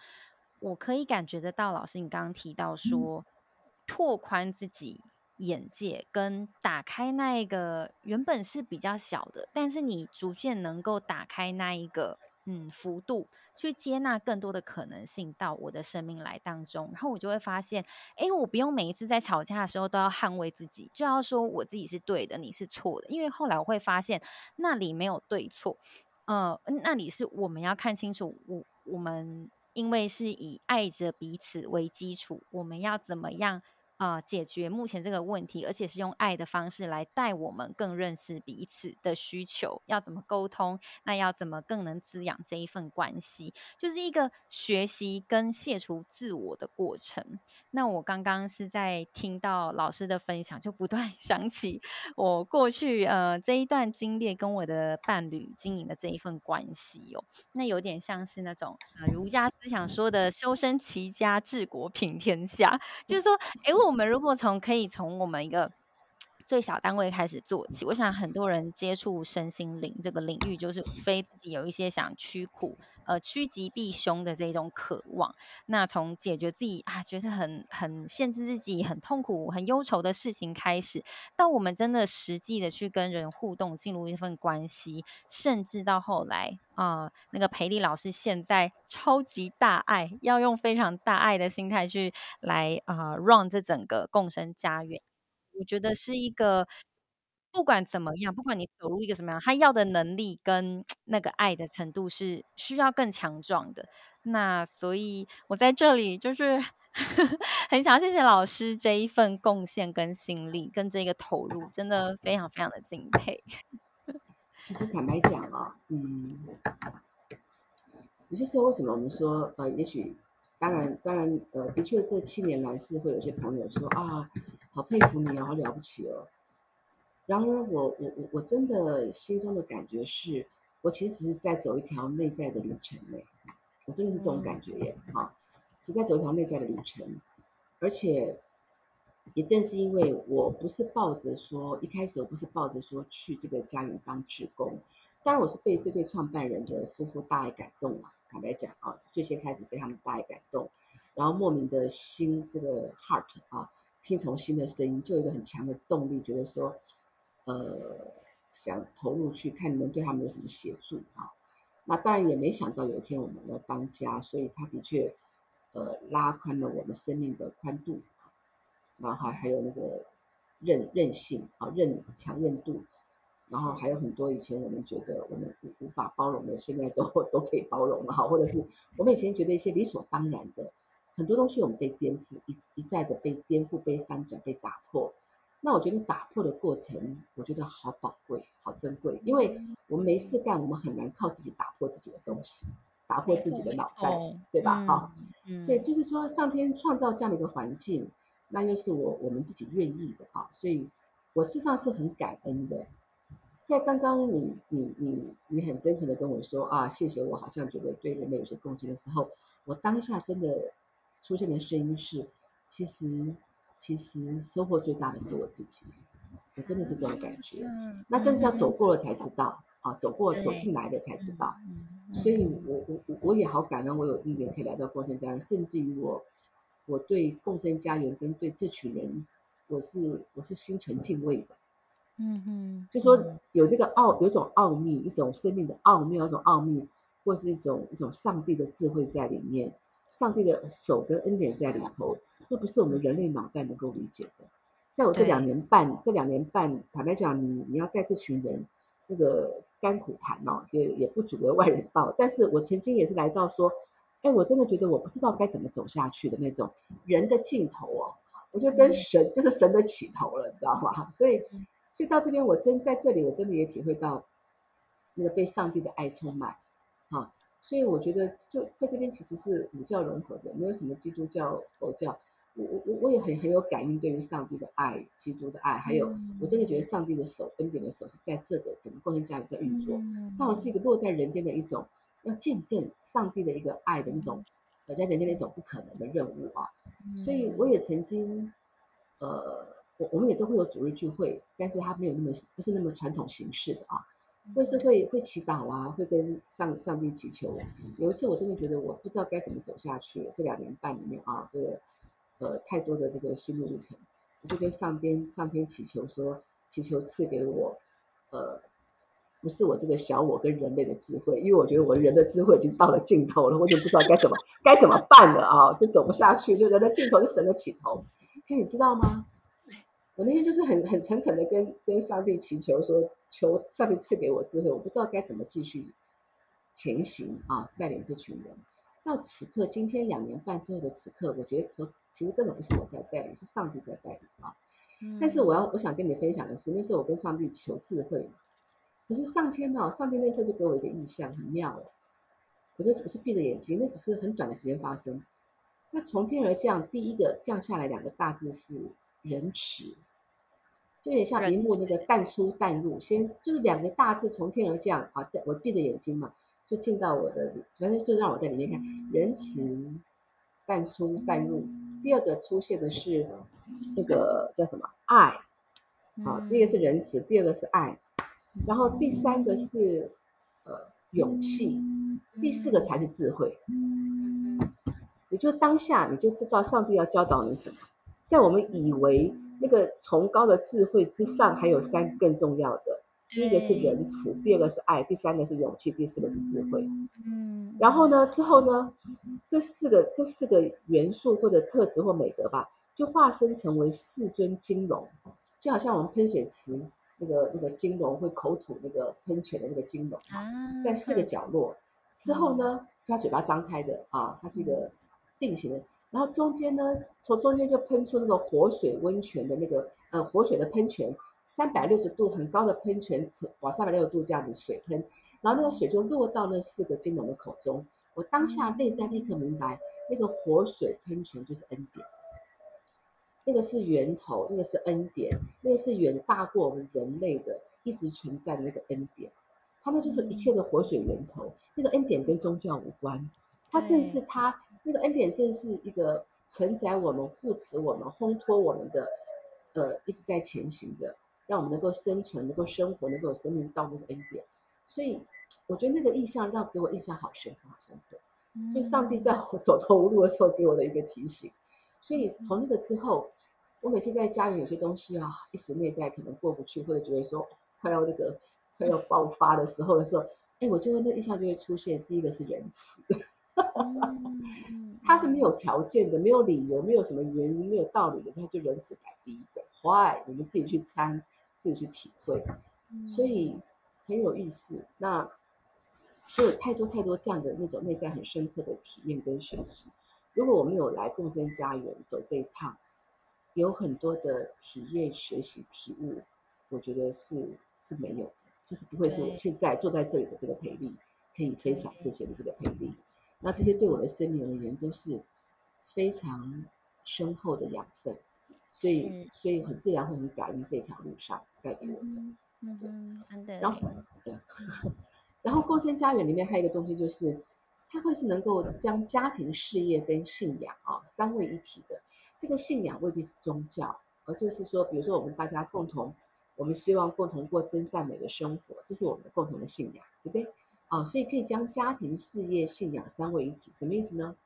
我可以感觉得到，老师，你刚刚提到说，拓宽自己眼界跟打开那一个原本是比较小的，但是你逐渐能够打开那一个嗯幅度，去接纳更多的可能性到我的生命来当中，然后我就会发现，哎，我不用每一次在吵架的时候都要捍卫自己，就要说我自己是对的，你是错的，因为后来我会发现那里没有对错，呃，那里是我们要看清楚，我我们。因为是以爱着彼此为基础，我们要怎么样、呃、解决目前这个问题？而且是用爱的方式来带我们更认识彼此的需求，要怎么沟通？那要怎么更能滋养这一份关系？就是一个学习跟卸除自我的过程。那我刚刚是在听到老师的分享，就不断 想起我过去呃这一段经历跟我的伴侣经营的这一份关系哦。那有点像是那种呃儒家思想说的修身齐家治国平天下，就是说，哎，我我们如果从可以从我们一个最小单位开始做起，我想很多人接触身心灵这个领域，就是非自己有一些想驱苦。呃，趋吉避凶的这种渴望，那从解决自己啊觉得很很限制自己、很痛苦、很忧愁的事情开始，到我们真的实际的去跟人互动，进入一份关系，甚至到后来啊、那个培丽老师现在超级大爱，要用非常大爱的心态去来啊、呃、run 这整个共生家园，我觉得是一个。不管怎么样，不管你走入一个什么样，他要的能力跟那个爱的程度是需要更强壮的。那所以，我在这里就是 很想谢谢老师这一份贡献跟心力，跟这个投入，真的非常非常的敬佩。其实坦白讲啊，嗯，有些时候为什么我们说呃，也许当然当然呃，的确这七年来是会有些朋友说啊，好佩服你哦，好了不起哦。然而我，我我我我真的心中的感觉是，我其实只是在走一条内在的旅程嘞，我真的是这种感觉耶，啊，只在走一条内在的旅程，而且也正是因为我不是抱着说，一开始我不是抱着说去这个家园当职工，当然我是被这对创办人的夫妇大爱感动了，坦白讲啊，最先开始被他们大爱感动，然后莫名的心这个 heart 啊，听从心的声音，就有一个很强的动力，觉得说。呃，想投入去看能对他们有什么协助啊。那当然也没想到有一天我们要当家，所以他的确呃拉宽了我们生命的宽度，然后还还有那个韧韧性啊韧强韧度。然后还有很多以前我们觉得我们无无法包容的，现在都都可以包容了哈，或者是我们以前觉得一些理所当然的很多东西，我们被颠覆，一一再的被颠覆、被翻转、被打破。那我觉得打破的过程，我觉得好宝贵、好珍贵，因为我们没事干，我们很难靠自己打破自己的东西，打破自己的脑袋，对吧？哈、嗯，所以就是说，上天创造这样的一个环境，那又是我我们自己愿意的啊，所以我事实上是很感恩的。在刚刚你你你你很真诚的跟我说啊，谢谢我，好像觉得对人类有些贡献的时候，我当下真的出现的声音是，其实其实收获最大的是我自己，我真的是这种感觉。嗯那真是要走过了才知道啊，走过走进来的才知道。所以我我我我也好感恩，我有意愿可以来到共生家园，甚至于我我对共生家园跟对这群人，我是我是心存敬畏的。嗯哼，就说有那个奥，有种奥秘，一种生命的奥妙，一种奥秘，或是一种一种上帝的智慧在里面，上帝的手跟恩典在里头，这不是我们人类脑袋能够理解的。在我这两年半，这两年半，坦白讲，你你要带这群人那个甘苦谈哦，也也不足为外人道。但是我曾经也是来到说，哎，我真的觉得我不知道该怎么走下去的那种人的尽头哦，我觉得跟神就是神的起头了，你知道吗？所以。所以到这边，我真在这里，我真的也体会到那个被上帝的爱充满，啊，所以我觉得就在这边其实是五教融合的，没有什么基督教、佛教，我我我也很很有感应，对于上帝的爱、基督的爱，还有我真的觉得上帝的手、恩典的手是在这个整个共生家里在运作，但我是一个落在人间的一种要见证上帝的一个爱的那种，呃，在人间的一种不可能的任务啊，所以我也曾经，呃。我我们也都会有主日聚会，但是它没有那么不是那么传统形式的啊，会是会会祈祷啊，会跟上上帝祈求。有一次我真的觉得我不知道该怎么走下去，这两年半里面啊，这个呃太多的这个心路历程，我就跟上天上天祈求说，祈求赐给我呃不是我这个小我跟人类的智慧，因为我觉得我人的智慧已经到了尽头了，我就不知道该怎么该怎么办了啊，就走不下去，就人的尽头就神的起头，可你知道吗？我那天就是很很诚恳的跟跟上帝祈求说，求上帝赐给我智慧，我不知道该怎么继续前行啊，带领这群人。到此刻，今天两年半之后的此刻，我觉得可其实根本不是我在带领，是上帝在带领啊。但是我要我想跟你分享的是，那时候我跟上帝求智慧，可是上天呢，上帝那时候就给我一个意象，很妙哦。我就我就闭着眼睛，那只是很短的时间发生。那从天而降，第一个降下来两个大字是仁慈。就有点像萤幕那个淡出淡入，先就是两个大字从天而降啊，在我闭着眼睛嘛，就进到我的，反正就让我在里面看仁慈淡出淡入。第二个出现的是那个叫什么爱，啊，第一个是仁慈，第二个是爱，然后第三个是呃勇气，第四个才是智慧。也就当下你就知道上帝要教导你什么，在我们以为。那个崇高的智慧之上，还有三个更重要的，第一个是仁慈，第二个是爱，第三个是勇气，第四个是智慧。嗯，然后呢，之后呢，这四个这四个元素或者特质或美德吧，就化身成为四尊金龙，就好像我们喷水池那个那个金龙会口吐那个喷泉的那个金龙，在四个角落。之后呢，它嘴巴张开的啊，它是一个定型的。然后中间呢，从中间就喷出那个活水温泉的那个呃活水的喷泉，三百六十度很高的喷泉，往三百六十度这样子水喷，然后那个水就落到那四个金龙的口中。我当下内在立刻明白，那个活水喷泉就是恩典，那个是源头，那个是恩典，那个是远大过我们人类的一直存在的那个恩典，它那就是一切的活水源头。那个恩典跟宗教无关，它正是它。那个恩典正是一个承载我们、扶持我们、烘托我们的，呃，一直在前行的，让我们能够生存、能够生活、能够有生命道路的恩典。所以，我觉得那个印象让给我印象好深刻、好深刻。就上帝在我走投无路的时候给我的一个提醒。所以从那个之后，我每次在家里有些东西啊，一时内在可能过不去，或者觉得说快要那个快要爆发的时候的时候，哎，我就会那印象就会出现。第一个是仁慈，他是没有条件的，没有理由，没有什么原因，没有道理的，他就仁慈排第一个。Why？你们自己去参，自己去体会，所以很有意思。那所以有太多太多这样的那种内在很深刻的体验跟学习。如果我没有来共生家园走这一趟，有很多的体验、学习、体悟，我觉得是是没有的，就是不会是我现在坐在这里的这个培力可以分享这些的这个培丽。那这些对我的生命而言都是非常深厚的养分，所以所以很自然会很感恩这条路上带给我的。嗯嗯，真的。然后对，然后共生家园里面还有一个东西就是。它会是能够将家庭、事业跟信仰啊三位一体的。这个信仰未必是宗教，而就是说，比如说我们大家共同，我们希望共同过真善美的生活，这是我们的共同的信仰，对不对？啊，所以可以将家庭、事业、信仰三位一体，什么意思呢？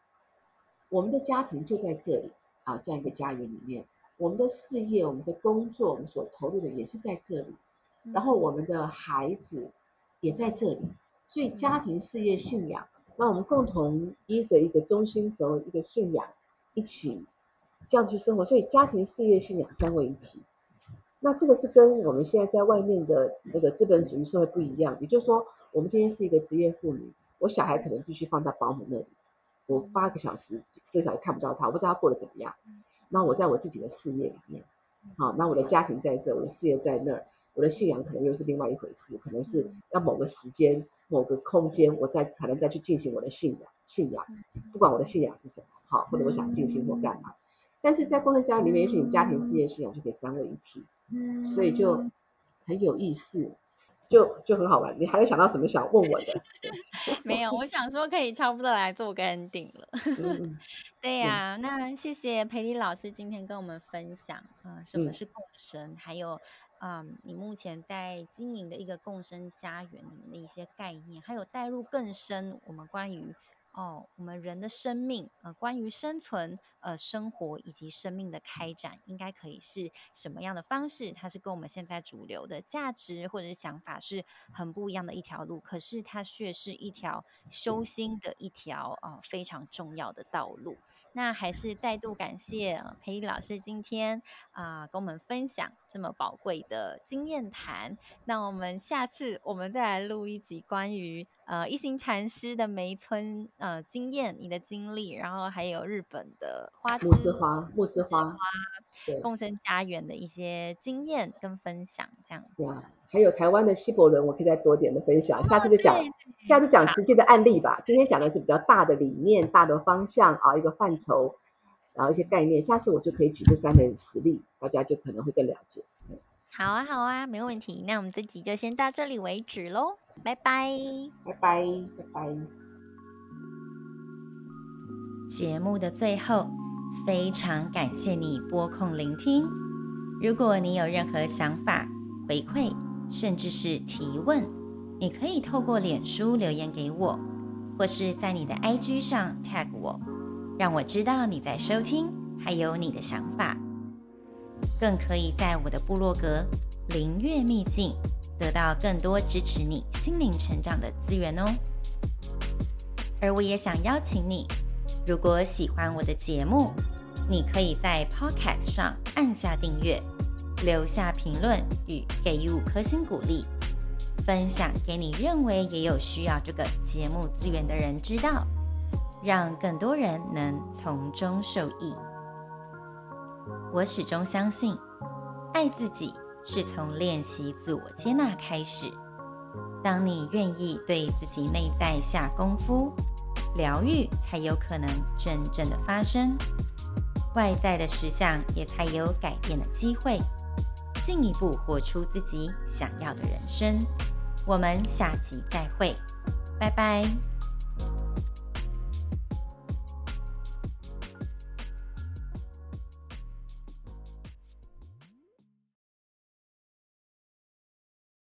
我们的家庭就在这里啊，这样一个家园里面，我们的事业、我们的工作，我们所投入的也是在这里，然后我们的孩子也在这里，所以家庭、事业、信仰。那我们共同依着一个中心轴，一个信仰，一起这样去生活。所以家庭、事业、信仰三位一体。那这个是跟我们现在在外面的那个资本主义社会不一样。也就是说，我们今天是一个职业妇女，我小孩可能必须放在保姆那里，我八个小时、四个小时看不到他，我不知道他过得怎么样。那我在我自己的事业里面，好，那我的家庭在这，我的事业在那儿，我的信仰可能又是另外一回事，可能是要某个时间。某个空间，我再才能再去进行我的信仰，信仰，不管我的信仰是什么，好，或者我想进行或干嘛。但是在工人家里面，也许你家庭、事业、信仰就可以三位一体，所以就很有意思，就就很好玩。你还有想到什么想问我的？没有，我想说可以差不多来做个 ending 了。对呀、啊，那谢谢培丽老师今天跟我们分享啊、呃，什么是共生，还有。嗯，um, 你目前在经营的一个共生家园里面的一些概念，还有带入更深我们关于。哦，我们人的生命，呃，关于生存、呃，生活以及生命的开展，应该可以是什么样的方式？它是跟我们现在主流的价值或者是想法是很不一样的一条路，可是它却是一条修心的一条啊、非常重要的道路。那还是再度感谢培丽老师今天啊、跟我们分享这么宝贵的经验谈。那我们下次我们再来录一集关于。呃，一行禅师的梅村呃经验，你的经历，然后还有日本的花之木之花，木之花，共生家园的一些经验跟分享，这样对啊，还有台湾的西伯伦，我可以再多点的分享，下次就讲，下次讲实际的案例吧。今天讲的是比较大的理念、大的方向啊，一个范畴，然后一些概念，下次我就可以举这三个实例，大家就可能会更了解。好啊，好啊，没有问题。那我们这集就先到这里为止喽，拜拜，拜拜，拜拜。节目的最后，非常感谢你拨空聆听。如果你有任何想法、回馈，甚至是提问，你可以透过脸书留言给我，或是在你的 IG 上 tag 我，让我知道你在收听，还有你的想法。更可以在我的部落格“灵月秘境”得到更多支持你心灵成长的资源哦。而我也想邀请你，如果喜欢我的节目，你可以在 Podcast 上按下订阅，留下评论与给予五颗星鼓励，分享给你认为也有需要这个节目资源的人知道，让更多人能从中受益。我始终相信，爱自己是从练习自我接纳开始。当你愿意对自己内在下功夫，疗愈才有可能真正的发生，外在的实相也才有改变的机会，进一步活出自己想要的人生。我们下集再会，拜拜。